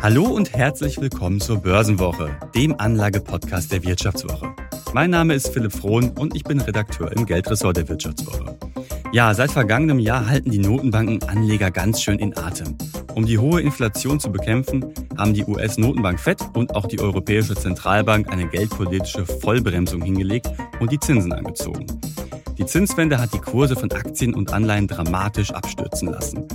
Hallo und herzlich willkommen zur Börsenwoche, dem Anlagepodcast der Wirtschaftswoche. Mein Name ist Philipp Frohn und ich bin Redakteur im Geldressort der Wirtschaftswoche. Ja, seit vergangenem Jahr halten die Notenbanken Anleger ganz schön in Atem. Um die hohe Inflation zu bekämpfen, haben die US-Notenbank Fed und auch die Europäische Zentralbank eine geldpolitische Vollbremsung hingelegt und die Zinsen angezogen. Die Zinswende hat die Kurse von Aktien und Anleihen dramatisch abstürzen lassen.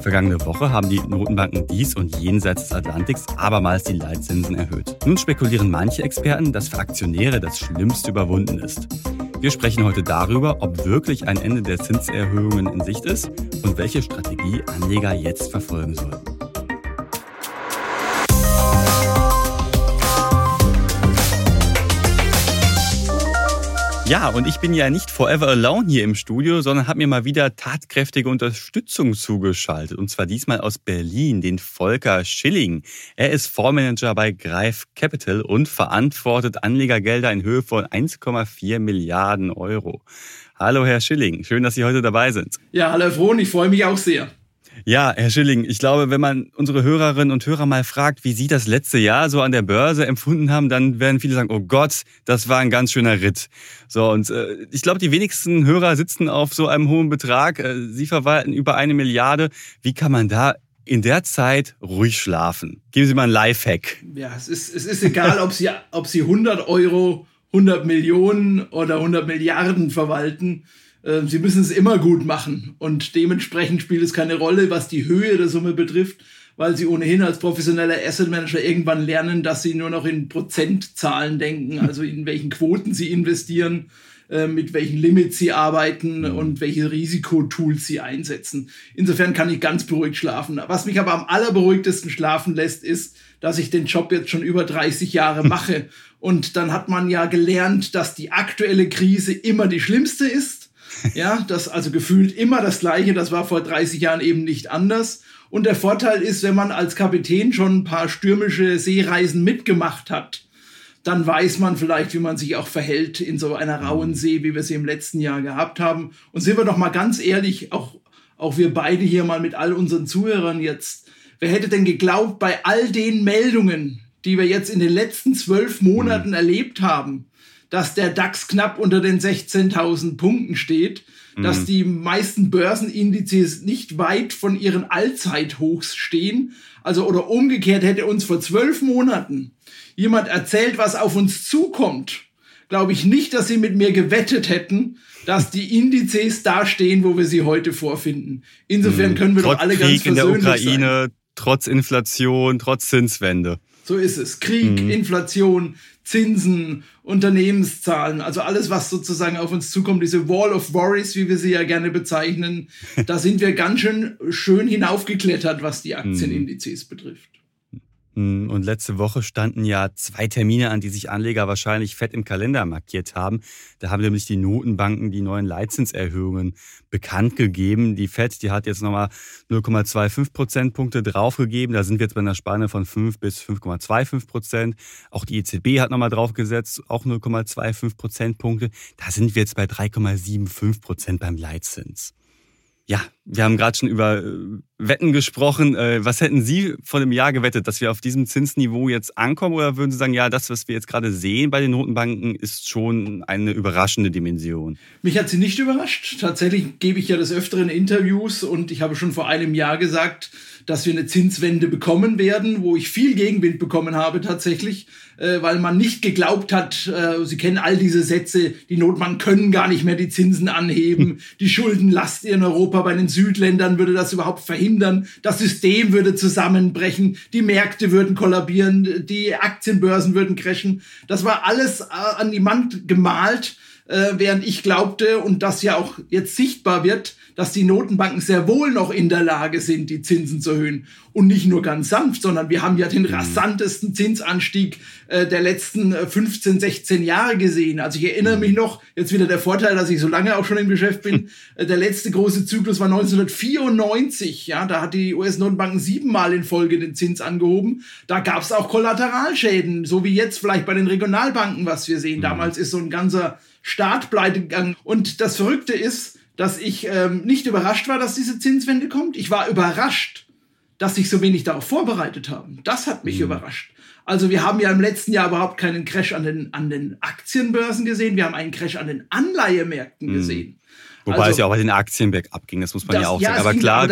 Vergangene Woche haben die Notenbanken dies und jenseits des Atlantiks abermals die Leitzinsen erhöht. Nun spekulieren manche Experten, dass für Aktionäre das Schlimmste überwunden ist. Wir sprechen heute darüber, ob wirklich ein Ende der Zinserhöhungen in Sicht ist und welche Strategie Anleger jetzt verfolgen sollten. Ja, und ich bin ja nicht forever alone hier im Studio, sondern habe mir mal wieder tatkräftige Unterstützung zugeschaltet. Und zwar diesmal aus Berlin, den Volker Schilling. Er ist Fondsmanager bei Greif Capital und verantwortet Anlegergelder in Höhe von 1,4 Milliarden Euro. Hallo, Herr Schilling. Schön, dass Sie heute dabei sind. Ja, hallo, Herr Frohn. Ich freue mich auch sehr. Ja, Herr Schilling, ich glaube, wenn man unsere Hörerinnen und Hörer mal fragt, wie Sie das letzte Jahr so an der Börse empfunden haben, dann werden viele sagen, oh Gott, das war ein ganz schöner Ritt. So, und äh, ich glaube, die wenigsten Hörer sitzen auf so einem hohen Betrag. Äh, Sie verwalten über eine Milliarde. Wie kann man da in der Zeit ruhig schlafen? Geben Sie mal einen Lifehack. Ja, es ist, es ist egal, ob Sie, ob Sie 100 Euro, 100 Millionen oder 100 Milliarden verwalten. Ähm, sie müssen es immer gut machen und dementsprechend spielt es keine Rolle, was die Höhe der Summe betrifft, weil sie ohnehin als professioneller Asset Manager irgendwann lernen, dass sie nur noch in Prozentzahlen denken, also in welchen Quoten sie investieren, äh, mit welchen Limits sie arbeiten mhm. und welche Risikotools sie einsetzen. Insofern kann ich ganz beruhigt schlafen. Was mich aber am allerberuhigtesten schlafen lässt, ist, dass ich den Job jetzt schon über 30 Jahre mache. Und dann hat man ja gelernt, dass die aktuelle Krise immer die schlimmste ist ja, das also gefühlt immer das Gleiche. Das war vor 30 Jahren eben nicht anders. Und der Vorteil ist, wenn man als Kapitän schon ein paar stürmische Seereisen mitgemacht hat, dann weiß man vielleicht, wie man sich auch verhält in so einer rauen See, wie wir sie im letzten Jahr gehabt haben. Und sind wir doch mal ganz ehrlich, auch, auch wir beide hier mal mit all unseren Zuhörern jetzt, wer hätte denn geglaubt, bei all den Meldungen, die wir jetzt in den letzten zwölf Monaten mhm. erlebt haben, dass der DAX knapp unter den 16.000 Punkten steht, mhm. dass die meisten Börsenindizes nicht weit von ihren Allzeithochs stehen. Also oder umgekehrt hätte uns vor zwölf Monaten jemand erzählt, was auf uns zukommt, glaube ich nicht, dass sie mit mir gewettet hätten, dass die Indizes da stehen, wo wir sie heute vorfinden. Insofern mhm. können wir trotz doch alle Krieg ganz versöhnlich in der Ukraine, sein. trotz Inflation, trotz Zinswende. So ist es. Krieg, mhm. Inflation, Zinsen, Unternehmenszahlen, also alles, was sozusagen auf uns zukommt, diese Wall of Worries, wie wir sie ja gerne bezeichnen, da sind wir ganz schön schön hinaufgeklettert, was die Aktienindizes betrifft. Und letzte Woche standen ja zwei Termine an, die sich Anleger wahrscheinlich fett im Kalender markiert haben. Da haben nämlich die Notenbanken die neuen Leitzinserhöhungen bekannt gegeben. Die FED, die hat jetzt nochmal 0,25 Prozentpunkte draufgegeben. Da sind wir jetzt bei einer Spanne von 5 bis 5,25 Prozent. Auch die EZB hat nochmal draufgesetzt, auch 0,25 Prozentpunkte. Da sind wir jetzt bei 3,75 Prozent beim Leitzins. Ja, wir haben gerade schon über äh, Wetten gesprochen. Äh, was hätten Sie vor dem Jahr gewettet, dass wir auf diesem Zinsniveau jetzt ankommen? Oder würden Sie sagen, ja, das, was wir jetzt gerade sehen bei den Notenbanken, ist schon eine überraschende Dimension? Mich hat sie nicht überrascht. Tatsächlich gebe ich ja des Öfteren Interviews und ich habe schon vor einem Jahr gesagt, dass wir eine Zinswende bekommen werden, wo ich viel Gegenwind bekommen habe tatsächlich, äh, weil man nicht geglaubt hat, Sie kennen all diese Sätze, die Notbanken können gar nicht mehr die Zinsen anheben, die Schuldenlast in Europa bei den Südländern würde das überhaupt verhindern, das System würde zusammenbrechen, die Märkte würden kollabieren, die Aktienbörsen würden crashen. Das war alles äh, an die Wand gemalt, äh, während ich glaubte und das ja auch jetzt sichtbar wird, dass die Notenbanken sehr wohl noch in der Lage sind, die Zinsen zu erhöhen. Und nicht nur ganz sanft, sondern wir haben ja den mhm. rasantesten Zinsanstieg äh, der letzten 15, äh, 16 Jahre gesehen. Also ich erinnere mich mhm. noch, jetzt wieder der Vorteil, dass ich so lange auch schon im Geschäft bin, äh, der letzte große Zyklus war 1994. Ja, da hat die US-Notenbanken siebenmal in Folge den Zins angehoben. Da gab es auch Kollateralschäden, so wie jetzt vielleicht bei den Regionalbanken, was wir sehen. Mhm. Damals ist so ein ganzer Staat pleite gegangen. Und das Verrückte ist, dass ich ähm, nicht überrascht war, dass diese Zinswende kommt. Ich war überrascht, dass sich so wenig darauf vorbereitet haben. Das hat mich mhm. überrascht. Also wir haben ja im letzten Jahr überhaupt keinen Crash an den, an den Aktienbörsen gesehen, wir haben einen Crash an den Anleihemärkten mhm. gesehen. Wobei also, es ja auch bei den Aktien bergab ging, das muss man das, ja auch ja, sagen. Aber klar,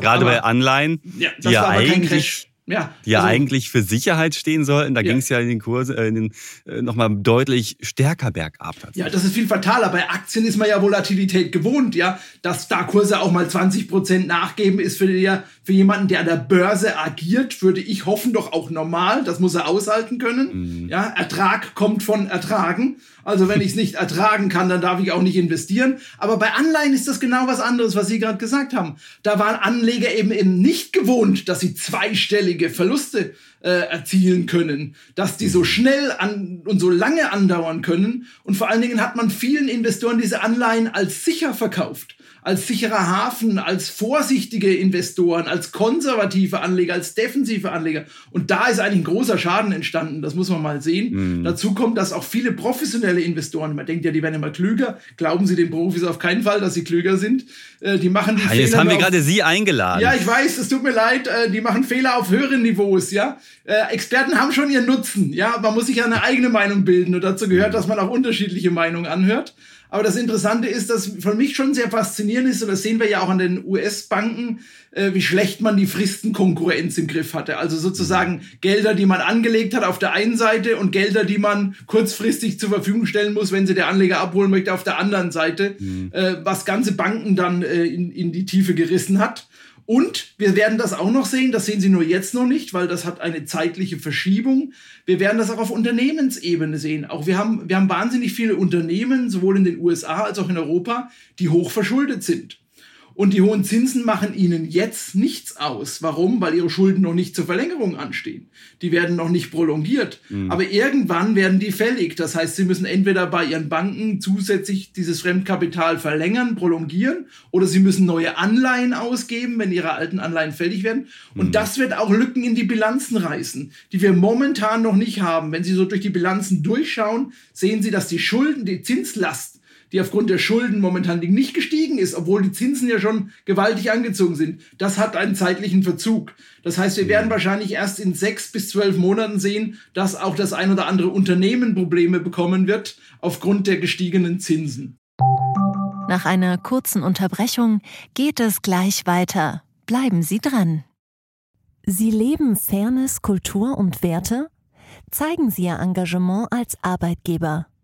gerade bei Anleihen, ja, die ja eigentlich ja, die ja also, eigentlich für Sicherheit stehen sollten. Da ja. ging es ja in den Kursen äh, in den, äh, nochmal deutlich stärker bergab. Ja, das ist viel fataler. Bei Aktien ist man ja Volatilität gewohnt, ja. Dass da Kurse auch mal 20 Prozent nachgeben, ist für, der, für jemanden, der an der Börse agiert, würde ich hoffen, doch auch normal. Das muss er aushalten können. Mhm. Ja, Ertrag kommt von Ertragen. Also wenn ich es nicht ertragen kann, dann darf ich auch nicht investieren. Aber bei Anleihen ist das genau was anderes, was Sie gerade gesagt haben. Da waren Anleger eben, eben nicht gewohnt, dass sie zweistellige Verluste äh, erzielen können, dass die so schnell an und so lange andauern können. Und vor allen Dingen hat man vielen Investoren diese Anleihen als sicher verkauft als sicherer Hafen, als vorsichtige Investoren, als konservative Anleger, als defensive Anleger. Und da ist eigentlich ein großer Schaden entstanden, das muss man mal sehen. Mhm. Dazu kommt, dass auch viele professionelle Investoren, man denkt ja, die werden immer klüger, glauben Sie den Profis auf keinen Fall, dass sie klüger sind. Äh, die machen die ja, Fehler. Jetzt haben wir gerade Sie eingeladen. Ja, ich weiß, es tut mir leid, äh, die machen Fehler auf höheren Niveaus, ja. Äh, Experten haben schon ihren Nutzen, ja. Man muss sich ja eine eigene Meinung bilden und dazu gehört, dass man auch unterschiedliche Meinungen anhört. Aber das Interessante ist, dass für mich schon sehr faszinierend ist, und das sehen wir ja auch an den US-Banken, äh, wie schlecht man die Fristenkonkurrenz im Griff hatte. Also sozusagen Gelder, die man angelegt hat auf der einen Seite und Gelder, die man kurzfristig zur Verfügung stellen muss, wenn sie der Anleger abholen möchte, auf der anderen Seite, mhm. äh, was ganze Banken dann äh, in, in die Tiefe gerissen hat. Und wir werden das auch noch sehen, das sehen Sie nur jetzt noch nicht, weil das hat eine zeitliche Verschiebung. Wir werden das auch auf Unternehmensebene sehen. Auch wir haben, wir haben wahnsinnig viele Unternehmen, sowohl in den USA als auch in Europa, die hoch verschuldet sind. Und die hohen Zinsen machen ihnen jetzt nichts aus. Warum? Weil ihre Schulden noch nicht zur Verlängerung anstehen. Die werden noch nicht prolongiert. Mhm. Aber irgendwann werden die fällig. Das heißt, sie müssen entweder bei ihren Banken zusätzlich dieses Fremdkapital verlängern, prolongieren, oder sie müssen neue Anleihen ausgeben, wenn ihre alten Anleihen fällig werden. Und mhm. das wird auch Lücken in die Bilanzen reißen, die wir momentan noch nicht haben. Wenn Sie so durch die Bilanzen durchschauen, sehen Sie, dass die Schulden, die Zinslast die aufgrund der Schulden momentan nicht gestiegen ist, obwohl die Zinsen ja schon gewaltig angezogen sind. Das hat einen zeitlichen Verzug. Das heißt, wir werden wahrscheinlich erst in sechs bis zwölf Monaten sehen, dass auch das ein oder andere Unternehmen Probleme bekommen wird aufgrund der gestiegenen Zinsen. Nach einer kurzen Unterbrechung geht es gleich weiter. Bleiben Sie dran. Sie leben Fairness, Kultur und Werte? Zeigen Sie Ihr Engagement als Arbeitgeber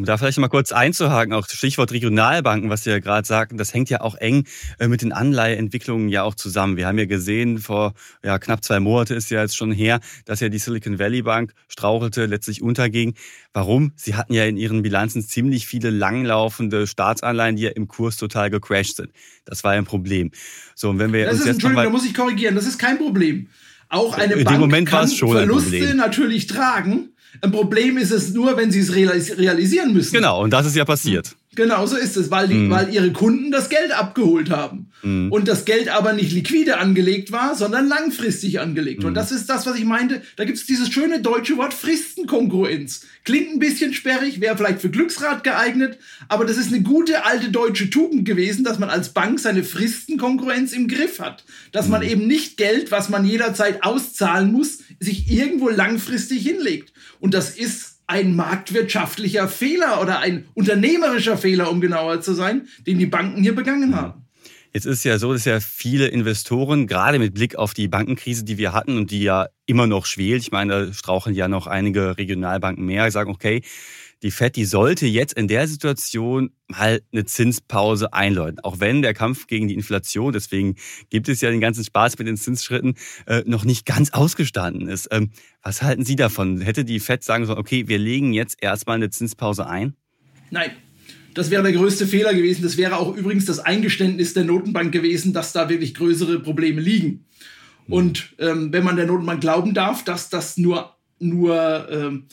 Um da vielleicht mal kurz einzuhaken, auch Stichwort Regionalbanken, was Sie ja gerade sagten, das hängt ja auch eng äh, mit den Anleiheentwicklungen ja auch zusammen. Wir haben ja gesehen, vor ja, knapp zwei Monaten ist ja jetzt schon her, dass ja die Silicon Valley Bank strauchelte, letztlich unterging. Warum? Sie hatten ja in ihren Bilanzen ziemlich viele langlaufende Staatsanleihen, die ja im Kurs total gecrashed sind. Das war ja ein Problem. So, und wenn wir das uns ist, jetzt Entschuldigung, da muss ich korrigieren, das ist kein Problem. Auch eine in Bank kann Verluste natürlich tragen ein Problem ist es nur, wenn sie es realisieren müssen. Genau, und das ist ja passiert. Genau so ist es, weil, die, mm. weil ihre Kunden das Geld abgeholt haben. Mm. Und das Geld aber nicht liquide angelegt war, sondern langfristig angelegt. Mm. Und das ist das, was ich meinte. Da gibt es dieses schöne deutsche Wort Fristenkongruenz. Klingt ein bisschen sperrig, wäre vielleicht für Glücksrad geeignet, aber das ist eine gute alte deutsche Tugend gewesen, dass man als Bank seine Fristenkongruenz im Griff hat. Dass man eben nicht Geld, was man jederzeit auszahlen muss, sich irgendwo langfristig hinlegt. Und das ist ein marktwirtschaftlicher Fehler oder ein unternehmerischer Fehler, um genauer zu sein, den die Banken hier begangen haben. Jetzt ist ja so, dass ja viele Investoren, gerade mit Blick auf die Bankenkrise, die wir hatten und die ja immer noch schwelt, ich meine, da straucheln ja noch einige Regionalbanken mehr, sagen, okay, die Fed, die sollte jetzt in der Situation mal eine Zinspause einläuten. Auch wenn der Kampf gegen die Inflation, deswegen gibt es ja den ganzen Spaß mit den Zinsschritten, äh, noch nicht ganz ausgestanden ist. Ähm, was halten Sie davon? Hätte die Fed sagen sollen, okay, wir legen jetzt erstmal eine Zinspause ein? Nein. Das wäre der größte Fehler gewesen. Das wäre auch übrigens das Eingeständnis der Notenbank gewesen, dass da wirklich größere Probleme liegen. Und ähm, wenn man der Notenbank glauben darf, dass das nur, nur ähm,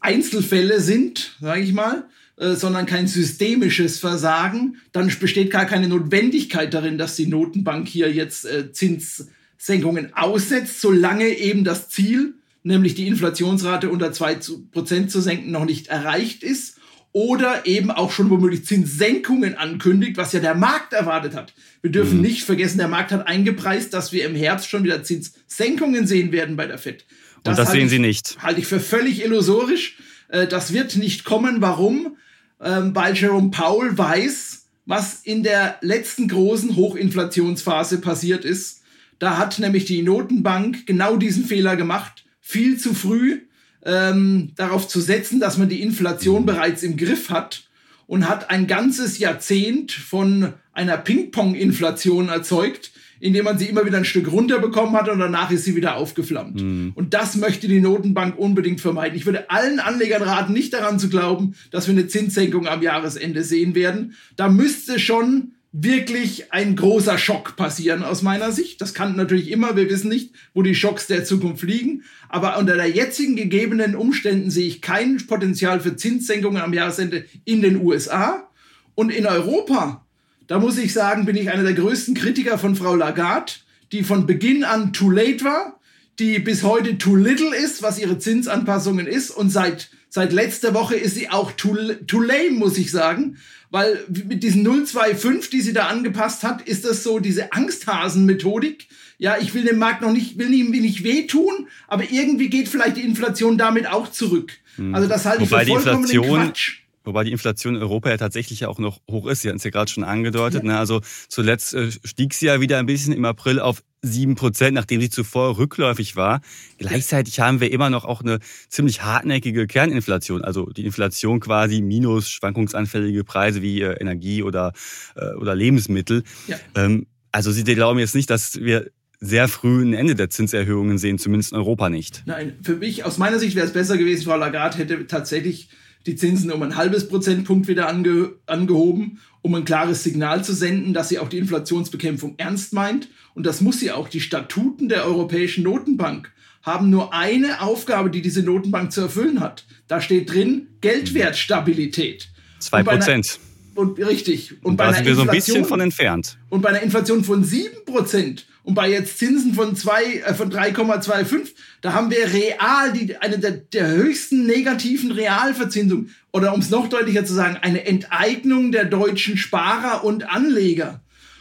Einzelfälle sind, sage ich mal, äh, sondern kein systemisches Versagen, dann besteht gar keine Notwendigkeit darin, dass die Notenbank hier jetzt äh, Zinssenkungen aussetzt, solange eben das Ziel, nämlich die Inflationsrate unter 2% zu senken, noch nicht erreicht ist oder eben auch schon womöglich Zinssenkungen ankündigt, was ja der Markt erwartet hat. Wir dürfen mhm. nicht vergessen, der Markt hat eingepreist, dass wir im Herbst schon wieder Zinssenkungen sehen werden bei der FED. Das Und das sehen ich, Sie nicht. Halte ich für völlig illusorisch. Äh, das wird nicht kommen. Warum? Ähm, weil Jerome Powell weiß, was in der letzten großen Hochinflationsphase passiert ist. Da hat nämlich die Notenbank genau diesen Fehler gemacht. Viel zu früh ähm, darauf zu setzen, dass man die Inflation bereits im Griff hat und hat ein ganzes Jahrzehnt von einer Ping-Pong-Inflation erzeugt, indem man sie immer wieder ein Stück runterbekommen hat und danach ist sie wieder aufgeflammt. Mhm. Und das möchte die Notenbank unbedingt vermeiden. Ich würde allen Anlegern raten, nicht daran zu glauben, dass wir eine Zinssenkung am Jahresende sehen werden. Da müsste schon wirklich ein großer Schock passieren aus meiner Sicht. Das kann natürlich immer, wir wissen nicht, wo die Schocks der Zukunft liegen. Aber unter der jetzigen gegebenen Umständen sehe ich kein Potenzial für Zinssenkungen am Jahresende in den USA. Und in Europa, da muss ich sagen, bin ich einer der größten Kritiker von Frau Lagarde, die von Beginn an too late war, die bis heute too little ist, was ihre Zinsanpassungen ist. Und seit, seit letzter Woche ist sie auch too, too lame, muss ich sagen weil mit diesen 025, die sie da angepasst hat, ist das so diese Angsthasen-Methodik. Ja, ich will dem Markt noch nicht, will ihm nicht wehtun, aber irgendwie geht vielleicht die Inflation damit auch zurück. Hm. Also das halte ich Wobei für vollkommen Quatsch. Wobei die Inflation in Europa ja tatsächlich auch noch hoch ist. Sie hatten es ja gerade schon angedeutet. Ja. Ne? Also zuletzt äh, stieg sie ja wieder ein bisschen im April auf sieben Prozent, nachdem sie zuvor rückläufig war. Gleichzeitig haben wir immer noch auch eine ziemlich hartnäckige Kerninflation, also die Inflation quasi minus schwankungsanfällige Preise wie äh, Energie oder, äh, oder Lebensmittel. Ja. Ähm, also Sie glauben jetzt nicht, dass wir sehr früh ein Ende der Zinserhöhungen sehen, zumindest in Europa nicht. Nein, für mich, aus meiner Sicht wäre es besser gewesen, Frau Lagarde hätte tatsächlich die Zinsen um ein halbes Prozentpunkt wieder ange, angehoben, um ein klares Signal zu senden, dass sie auch die Inflationsbekämpfung ernst meint. Und das muss sie auch. Die Statuten der Europäischen Notenbank haben nur eine Aufgabe, die diese Notenbank zu erfüllen hat. Da steht drin Geldwertstabilität. Zwei Prozent. Und richtig. Und, und bei da sind wir so ein bisschen von entfernt. Und bei einer Inflation von sieben Prozent und bei jetzt Zinsen von, äh, von 3,25, da haben wir real die, eine der, der höchsten negativen Realverzinsungen. Oder um es noch deutlicher zu sagen, eine Enteignung der deutschen Sparer und Anleger.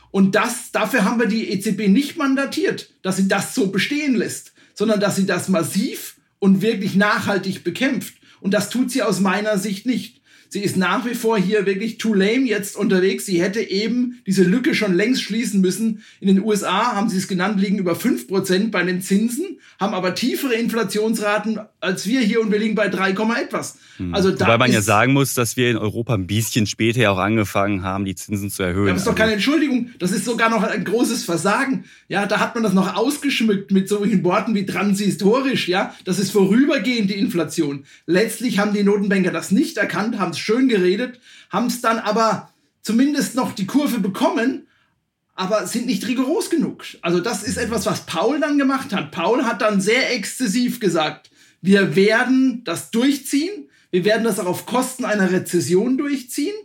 Und das, dafür haben wir die EZB nicht mandatiert, dass sie das so bestehen lässt, sondern dass sie das massiv und wirklich nachhaltig bekämpft. Und das tut sie aus meiner Sicht nicht. Sie ist nach wie vor hier wirklich too lame jetzt unterwegs. Sie hätte eben diese Lücke schon längst schließen müssen. In den USA haben sie es genannt, liegen über 5% bei den Zinsen, haben aber tiefere Inflationsraten als wir hier und wir liegen bei 3, etwas. Hm. Also Wobei man ja sagen muss, dass wir in Europa ein bisschen später ja auch angefangen haben, die Zinsen zu erhöhen. Das ist doch keine Entschuldigung. Das ist sogar noch ein großes Versagen. Ja, da hat man das noch ausgeschmückt mit solchen Worten wie transhistorisch. Ja, das ist vorübergehend die Inflation. Letztlich haben die Notenbanker das nicht erkannt, haben es schön geredet, haben es dann aber zumindest noch die Kurve bekommen, aber sind nicht rigoros genug. Also das ist etwas, was Paul dann gemacht hat. Paul hat dann sehr exzessiv gesagt, wir werden das durchziehen, wir werden das auch auf Kosten einer Rezession durchziehen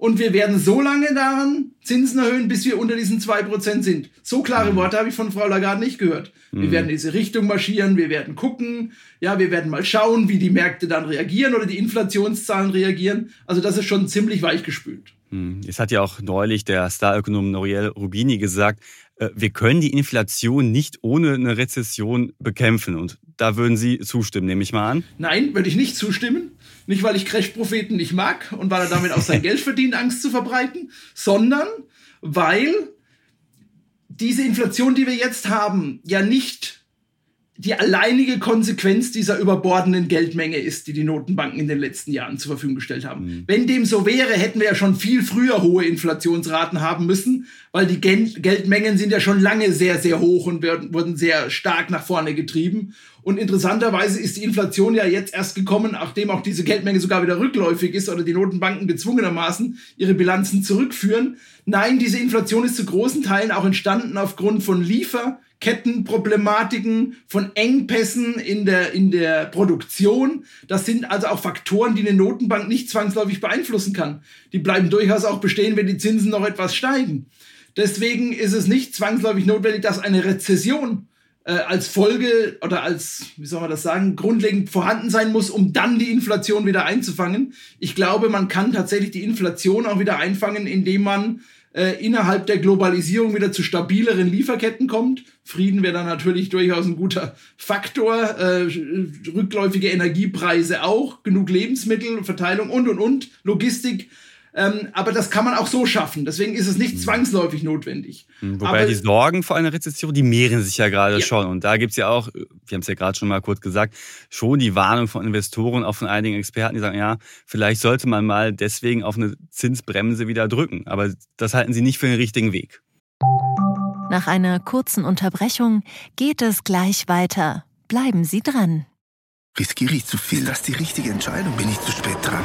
und wir werden so lange daran Zinsen erhöhen, bis wir unter diesen 2% sind. So klare mhm. Worte habe ich von Frau Lagarde nicht gehört. Wir mhm. werden in diese Richtung marschieren, wir werden gucken, ja, wir werden mal schauen, wie die Märkte dann reagieren oder die Inflationszahlen reagieren. Also das ist schon ziemlich weichgespült. Mhm. Es hat ja auch neulich der Starökonom Noriel Rubini gesagt, äh, wir können die Inflation nicht ohne eine Rezession bekämpfen. Und da würden Sie zustimmen, nehme ich mal an. Nein, würde ich nicht zustimmen. Nicht, weil ich Crash-Propheten nicht mag und weil er damit auch sein Geld verdient, Angst zu verbreiten, sondern weil diese Inflation, die wir jetzt haben, ja nicht die alleinige Konsequenz dieser überbordenden Geldmenge ist, die die Notenbanken in den letzten Jahren zur Verfügung gestellt haben. Mhm. Wenn dem so wäre, hätten wir ja schon viel früher hohe Inflationsraten haben müssen, weil die Geld Geldmengen sind ja schon lange sehr, sehr hoch und werden, wurden sehr stark nach vorne getrieben. Und interessanterweise ist die Inflation ja jetzt erst gekommen, nachdem auch diese Geldmenge sogar wieder rückläufig ist oder die Notenbanken gezwungenermaßen ihre Bilanzen zurückführen. Nein, diese Inflation ist zu großen Teilen auch entstanden aufgrund von Lieferkettenproblematiken, von Engpässen in der, in der Produktion. Das sind also auch Faktoren, die eine Notenbank nicht zwangsläufig beeinflussen kann. Die bleiben durchaus auch bestehen, wenn die Zinsen noch etwas steigen. Deswegen ist es nicht zwangsläufig notwendig, dass eine Rezession äh, als Folge oder als, wie soll man das sagen, grundlegend vorhanden sein muss, um dann die Inflation wieder einzufangen. Ich glaube, man kann tatsächlich die Inflation auch wieder einfangen, indem man äh, innerhalb der Globalisierung wieder zu stabileren Lieferketten kommt. Frieden wäre dann natürlich durchaus ein guter Faktor. Äh, rückläufige Energiepreise auch, genug Lebensmittel, Verteilung und und und, Logistik ähm, aber das kann man auch so schaffen. Deswegen ist es nicht mhm. zwangsläufig notwendig. Mhm, wobei aber, die Sorgen vor einer Rezession, die mehren sich ja gerade ja. schon. Und da gibt es ja auch, wir haben es ja gerade schon mal kurz gesagt, schon die Warnung von Investoren, auch von einigen Experten, die sagen, ja, vielleicht sollte man mal deswegen auf eine Zinsbremse wieder drücken. Aber das halten sie nicht für den richtigen Weg. Nach einer kurzen Unterbrechung geht es gleich weiter. Bleiben Sie dran. Riskiere ich zu viel? Ist das die richtige Entscheidung? Bin ich zu spät dran?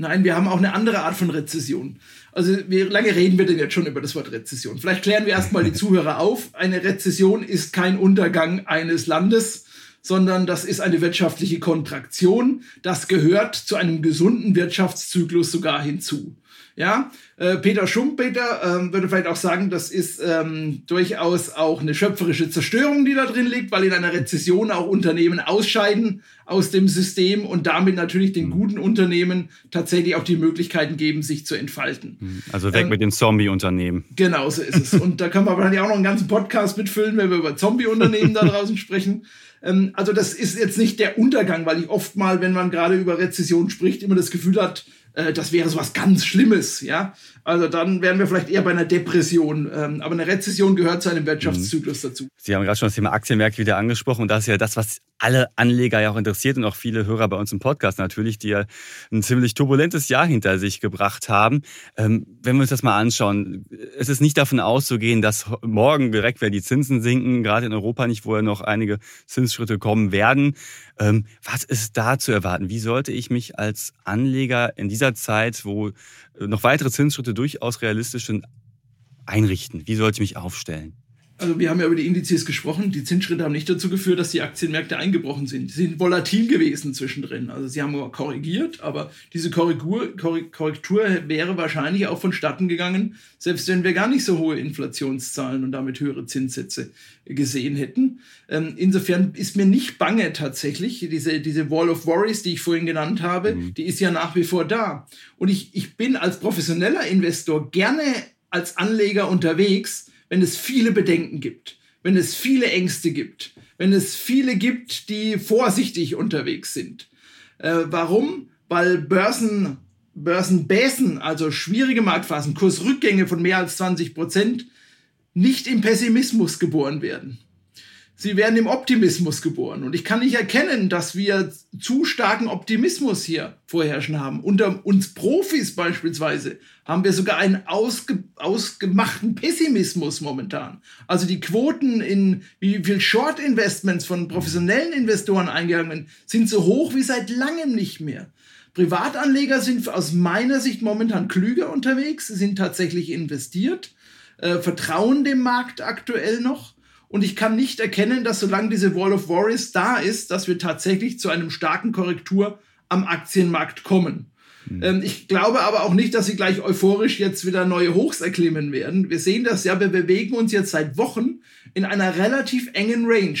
Nein, wir haben auch eine andere Art von Rezession. Also wie lange reden wir denn jetzt schon über das Wort Rezession? Vielleicht klären wir erstmal die Zuhörer auf. Eine Rezession ist kein Untergang eines Landes, sondern das ist eine wirtschaftliche Kontraktion. Das gehört zu einem gesunden Wirtschaftszyklus sogar hinzu. Ja, äh, Peter Schumpeter ähm, würde vielleicht auch sagen, das ist ähm, durchaus auch eine schöpferische Zerstörung, die da drin liegt, weil in einer Rezession auch Unternehmen ausscheiden aus dem System und damit natürlich den mhm. guten Unternehmen tatsächlich auch die Möglichkeiten geben, sich zu entfalten. Mhm. Also weg ähm, mit den Zombie-Unternehmen. Genau so ist es. und da können wir wahrscheinlich auch noch einen ganzen Podcast mitfüllen, wenn wir über Zombie-Unternehmen da draußen sprechen. Ähm, also das ist jetzt nicht der Untergang, weil ich oft mal, wenn man gerade über Rezession spricht, immer das Gefühl hat, äh, das wäre so was ganz Schlimmes, ja. Also dann wären wir vielleicht eher bei einer Depression. Ähm, aber eine Rezession gehört zu einem Wirtschaftszyklus mhm. dazu. Sie haben gerade schon das Thema Aktienmärkte wieder angesprochen und das ist ja das, was alle Anleger ja auch interessiert und auch viele Hörer bei uns im Podcast natürlich, die ja ein ziemlich turbulentes Jahr hinter sich gebracht haben. Ähm, wenn wir uns das mal anschauen, es ist nicht davon auszugehen, dass morgen direkt, wenn die Zinsen sinken, gerade in Europa nicht, wo ja noch einige Zinsschritte kommen werden. Ähm, was ist da zu erwarten? Wie sollte ich mich als Anleger in dieser Zeit, wo noch weitere Zinsschritte durchaus realistisch sind, einrichten? Wie sollte ich mich aufstellen? Also wir haben ja über die Indizes gesprochen. Die Zinsschritte haben nicht dazu geführt, dass die Aktienmärkte eingebrochen sind. Sie sind volatil gewesen zwischendrin. Also sie haben korrigiert, aber diese Korrektur, Korrektur wäre wahrscheinlich auch vonstatten gegangen, selbst wenn wir gar nicht so hohe Inflationszahlen und damit höhere Zinssätze gesehen hätten. Ähm, insofern ist mir nicht bange tatsächlich. Diese, diese Wall of Worries, die ich vorhin genannt habe, mhm. die ist ja nach wie vor da. Und ich, ich bin als professioneller Investor gerne als Anleger unterwegs, wenn es viele Bedenken gibt, wenn es viele Ängste gibt, wenn es viele gibt, die vorsichtig unterwegs sind. Äh, warum? Weil Börsen, Börsenbäsen, also schwierige Marktphasen, Kursrückgänge von mehr als 20 Prozent, nicht im Pessimismus geboren werden sie werden im Optimismus geboren. Und ich kann nicht erkennen, dass wir zu starken Optimismus hier vorherrschen haben. Unter uns Profis beispielsweise haben wir sogar einen ausge ausgemachten Pessimismus momentan. Also die Quoten in wie viel Short Investments von professionellen Investoren eingegangen sind so hoch wie seit langem nicht mehr. Privatanleger sind aus meiner Sicht momentan klüger unterwegs, sind tatsächlich investiert, äh, vertrauen dem Markt aktuell noch und ich kann nicht erkennen, dass solange diese Wall of Worries da ist, dass wir tatsächlich zu einem starken Korrektur am Aktienmarkt kommen. Mhm. Ich glaube aber auch nicht, dass sie gleich euphorisch jetzt wieder neue Hochs erklimmen werden. Wir sehen das ja, wir bewegen uns jetzt seit Wochen in einer relativ engen Range.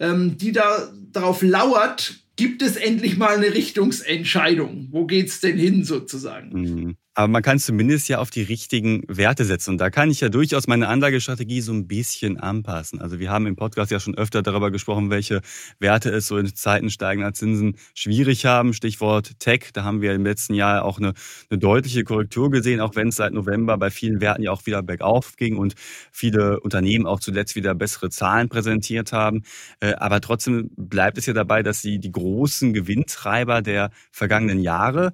ähm, die da darauf lauert, gibt es endlich mal eine Richtungsentscheidung. Wo geht's denn hin sozusagen? Mhm. Aber man kann zumindest ja auf die richtigen Werte setzen. Und da kann ich ja durchaus meine Anlagestrategie so ein bisschen anpassen. Also wir haben im Podcast ja schon öfter darüber gesprochen, welche Werte es so in Zeiten steigender Zinsen schwierig haben. Stichwort Tech. Da haben wir im letzten Jahr auch eine, eine deutliche Korrektur gesehen, auch wenn es seit November bei vielen Werten ja auch wieder bergauf ging und viele Unternehmen auch zuletzt wieder bessere Zahlen präsentiert haben. Äh, aber trotzdem bleibt es ja dabei, dass sie die großen Gewinntreiber der vergangenen Jahre,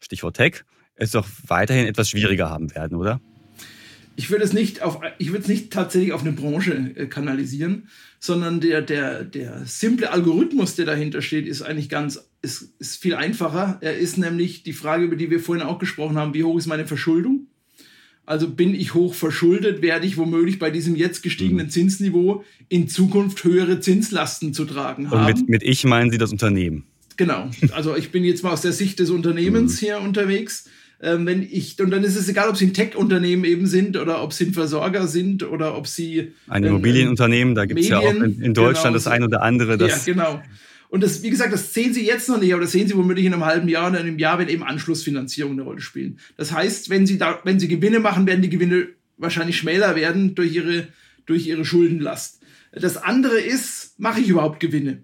Stichwort Tech, es doch weiterhin etwas schwieriger haben werden, oder? Ich würde es nicht auf, ich würde es nicht tatsächlich auf eine Branche äh, kanalisieren, sondern der, der, der simple Algorithmus, der dahinter steht, ist eigentlich ganz, ist, ist viel einfacher. Er ist nämlich die Frage, über die wir vorhin auch gesprochen haben, wie hoch ist meine Verschuldung? Also bin ich hoch verschuldet, werde ich womöglich bei diesem jetzt gestiegenen mhm. Zinsniveau in Zukunft höhere Zinslasten zu tragen haben. Und mit, mit ich meinen Sie das Unternehmen? Genau. Also ich bin jetzt mal aus der Sicht des Unternehmens mhm. hier unterwegs ähm, wenn ich, und dann ist es egal, ob sie ein Tech-Unternehmen eben sind oder ob sie ein Versorger sind oder ob sie. Ein Immobilienunternehmen, da gibt es ja auch in, in Deutschland genau, das ein oder andere. Das ja, genau. Und das, wie gesagt, das sehen Sie jetzt noch nicht, aber das sehen Sie womöglich in einem halben Jahr oder in einem Jahr, wenn eben Anschlussfinanzierung eine Rolle spielen. Das heißt, wenn Sie da, wenn Sie Gewinne machen, werden die Gewinne wahrscheinlich schmäler werden durch ihre, durch ihre Schuldenlast. Das andere ist, mache ich überhaupt Gewinne?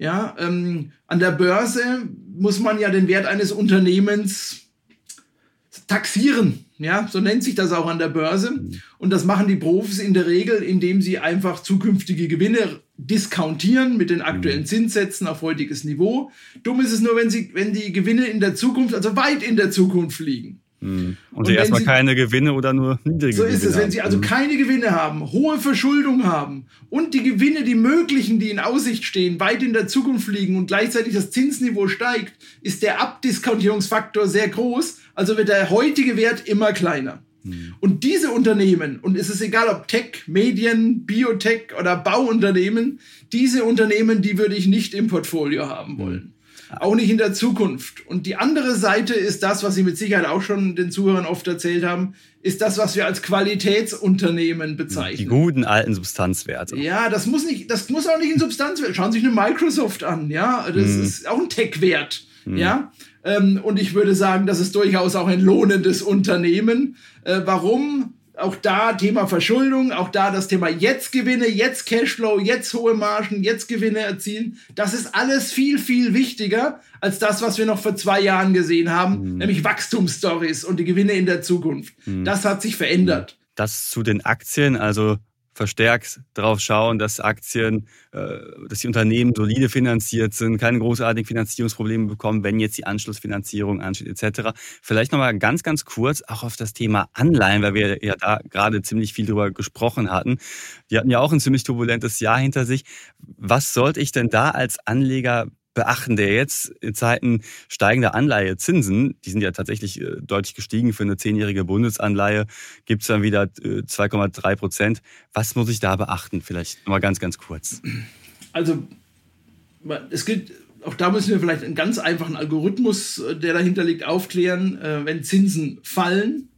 Ja, ähm, an der Börse muss man ja den Wert eines Unternehmens taxieren. Ja, so nennt sich das auch an der Börse. Und das machen die Profis in der Regel, indem sie einfach zukünftige Gewinne diskontieren mit den aktuellen mhm. Zinssätzen auf heutiges Niveau. Dumm ist es nur, wenn, sie, wenn die Gewinne in der Zukunft, also weit in der Zukunft liegen. Mhm. Und, und sie erstmal keine Gewinne oder nur niedrige So ist Gewinne es, wenn sie also mhm. keine Gewinne haben, hohe Verschuldung haben und die Gewinne, die möglichen, die in Aussicht stehen, weit in der Zukunft liegen und gleichzeitig das Zinsniveau steigt, ist der Abdiskontierungsfaktor sehr groß, also wird der heutige Wert immer kleiner. Mhm. Und diese Unternehmen, und es ist egal ob Tech, Medien, Biotech oder Bauunternehmen, diese Unternehmen, die würde ich nicht im Portfolio haben wollen. Auch nicht in der Zukunft. Und die andere Seite ist das, was Sie mit Sicherheit auch schon den Zuhörern oft erzählt haben, ist das, was wir als Qualitätsunternehmen bezeichnen. Die guten alten Substanzwerte. Ja, das muss nicht, das muss auch nicht ein Substanzwert. Schauen Sie sich eine Microsoft an, ja. Das hm. ist auch ein Tech-Wert, hm. ja. Ähm, und ich würde sagen, das ist durchaus auch ein lohnendes Unternehmen. Äh, warum? Auch da Thema Verschuldung, auch da das Thema jetzt Gewinne, jetzt Cashflow, jetzt hohe Margen, jetzt Gewinne erzielen. Das ist alles viel, viel wichtiger als das, was wir noch vor zwei Jahren gesehen haben, mhm. nämlich Wachstumsstories und die Gewinne in der Zukunft. Mhm. Das hat sich verändert. Das zu den Aktien, also verstärkt darauf schauen, dass Aktien, äh, dass die Unternehmen solide finanziert sind, keine großartigen Finanzierungsprobleme bekommen, wenn jetzt die Anschlussfinanzierung ansteht etc. Vielleicht nochmal ganz, ganz kurz auch auf das Thema Anleihen, weil wir ja da gerade ziemlich viel drüber gesprochen hatten. Die hatten ja auch ein ziemlich turbulentes Jahr hinter sich. Was sollte ich denn da als Anleger beachten, der jetzt in Zeiten steigender Anleihezinsen, die sind ja tatsächlich äh, deutlich gestiegen für eine zehnjährige Bundesanleihe, gibt es dann wieder 2,3 äh, Prozent. Was muss ich da beachten? Vielleicht nochmal ganz, ganz kurz. Also es gilt, auch da müssen wir vielleicht einen ganz einfachen Algorithmus, äh, der dahinter liegt, aufklären. Wenn Zinsen fallen,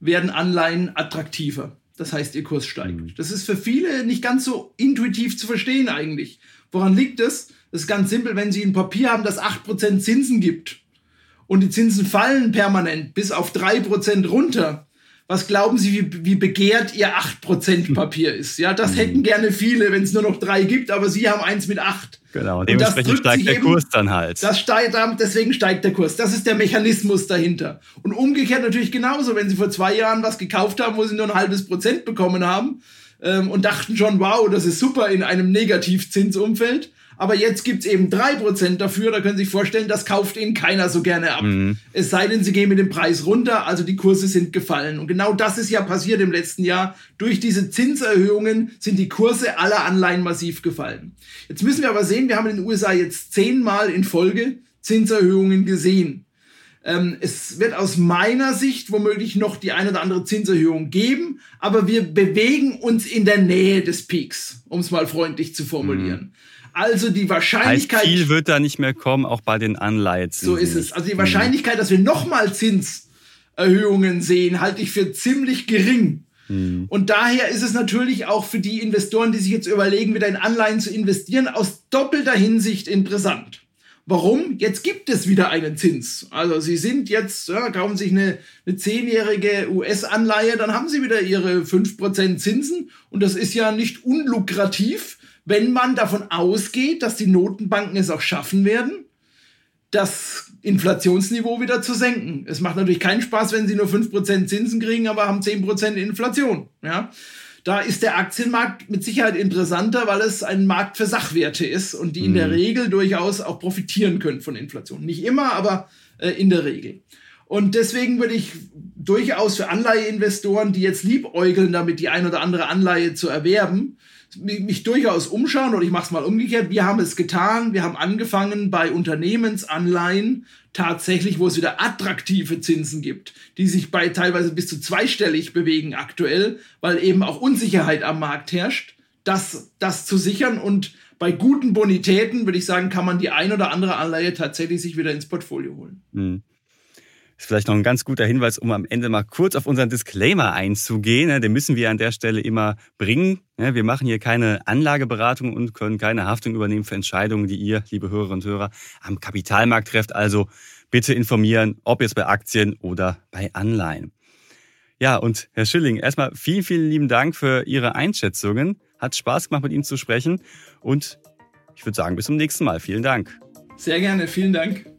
werden Anleihen attraktiver. Das heißt, ihr Kurs steigt. Mhm. Das ist für viele nicht ganz so intuitiv zu verstehen eigentlich. Woran liegt es? Das ist ganz simpel, wenn Sie ein Papier haben, das 8% Zinsen gibt und die Zinsen fallen permanent bis auf 3% runter, was glauben Sie, wie, wie begehrt Ihr 8% Papier ist? Ja, das mhm. hätten gerne viele, wenn es nur noch drei gibt, aber Sie haben eins mit 8. Genau, und dementsprechend steigt der eben, Kurs dann halt. Das steigt, deswegen steigt der Kurs. Das ist der Mechanismus dahinter. Und umgekehrt natürlich genauso, wenn Sie vor zwei Jahren was gekauft haben, wo Sie nur ein halbes Prozent bekommen haben ähm, und dachten schon, wow, das ist super in einem Negativzinsumfeld aber jetzt gibt's eben drei Prozent dafür. Da können Sie sich vorstellen, das kauft Ihnen keiner so gerne ab. Mhm. Es sei denn, Sie gehen mit dem Preis runter, also die Kurse sind gefallen. Und genau das ist ja passiert im letzten Jahr. Durch diese Zinserhöhungen sind die Kurse aller Anleihen massiv gefallen. Jetzt müssen wir aber sehen, wir haben in den USA jetzt zehnmal in Folge Zinserhöhungen gesehen. Ähm, es wird aus meiner Sicht womöglich noch die eine oder andere Zinserhöhung geben, aber wir bewegen uns in der Nähe des Peaks, um es mal freundlich zu formulieren. Mhm. Also die Wahrscheinlichkeit. Heißt, viel wird da nicht mehr kommen, auch bei den Anleihen. So ist es. Also die Wahrscheinlichkeit, dass wir nochmal Zinserhöhungen sehen, halte ich für ziemlich gering. Mhm. Und daher ist es natürlich auch für die Investoren, die sich jetzt überlegen, wieder in Anleihen zu investieren, aus doppelter Hinsicht interessant. Warum? Jetzt gibt es wieder einen Zins. Also Sie sind jetzt, ja, kaufen sich eine, eine zehnjährige US-Anleihe, dann haben Sie wieder Ihre 5% Zinsen und das ist ja nicht unlukrativ, wenn man davon ausgeht, dass die Notenbanken es auch schaffen werden, das Inflationsniveau wieder zu senken. Es macht natürlich keinen Spaß, wenn Sie nur 5% Zinsen kriegen, aber haben 10% Inflation. Ja? Da ist der Aktienmarkt mit Sicherheit interessanter, weil es ein Markt für Sachwerte ist und die in der mhm. Regel durchaus auch profitieren können von Inflation. Nicht immer, aber äh, in der Regel. Und deswegen würde ich durchaus für Anleiheinvestoren, die jetzt liebäugeln, damit die ein oder andere Anleihe zu erwerben, mich durchaus umschauen oder ich mache es mal umgekehrt. Wir haben es getan. Wir haben angefangen bei Unternehmensanleihen tatsächlich, wo es wieder attraktive Zinsen gibt, die sich bei teilweise bis zu zweistellig bewegen aktuell, weil eben auch Unsicherheit am Markt herrscht, das, das zu sichern und bei guten Bonitäten, würde ich sagen, kann man die ein oder andere Anleihe tatsächlich sich wieder ins Portfolio holen. Mhm ist vielleicht noch ein ganz guter Hinweis, um am Ende mal kurz auf unseren Disclaimer einzugehen. Ne? Den müssen wir an der Stelle immer bringen. Wir machen hier keine Anlageberatung und können keine Haftung übernehmen für Entscheidungen, die ihr, liebe Hörerinnen und Hörer, am Kapitalmarkt trefft. Also bitte informieren, ob jetzt bei Aktien oder bei Anleihen. Ja, und Herr Schilling, erstmal vielen, vielen lieben Dank für Ihre Einschätzungen. Hat Spaß gemacht, mit Ihnen zu sprechen. Und ich würde sagen, bis zum nächsten Mal. Vielen Dank. Sehr gerne, vielen Dank.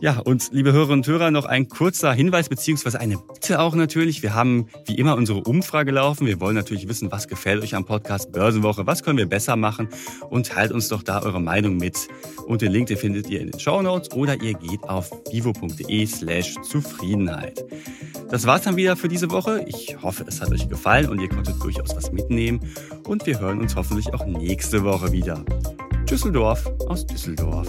Ja, und liebe Hörerinnen und Hörer, noch ein kurzer Hinweis beziehungsweise eine Bitte auch natürlich. Wir haben wie immer unsere Umfrage laufen. Wir wollen natürlich wissen, was gefällt euch am Podcast Börsenwoche, was können wir besser machen und teilt uns doch da eure Meinung mit. Und den Link, den findet ihr in den Show Notes oder ihr geht auf vivo.de slash Zufriedenheit. Das war's dann wieder für diese Woche. Ich hoffe, es hat euch gefallen und ihr konntet durchaus was mitnehmen. Und wir hören uns hoffentlich auch nächste Woche wieder. Düsseldorf aus Düsseldorf.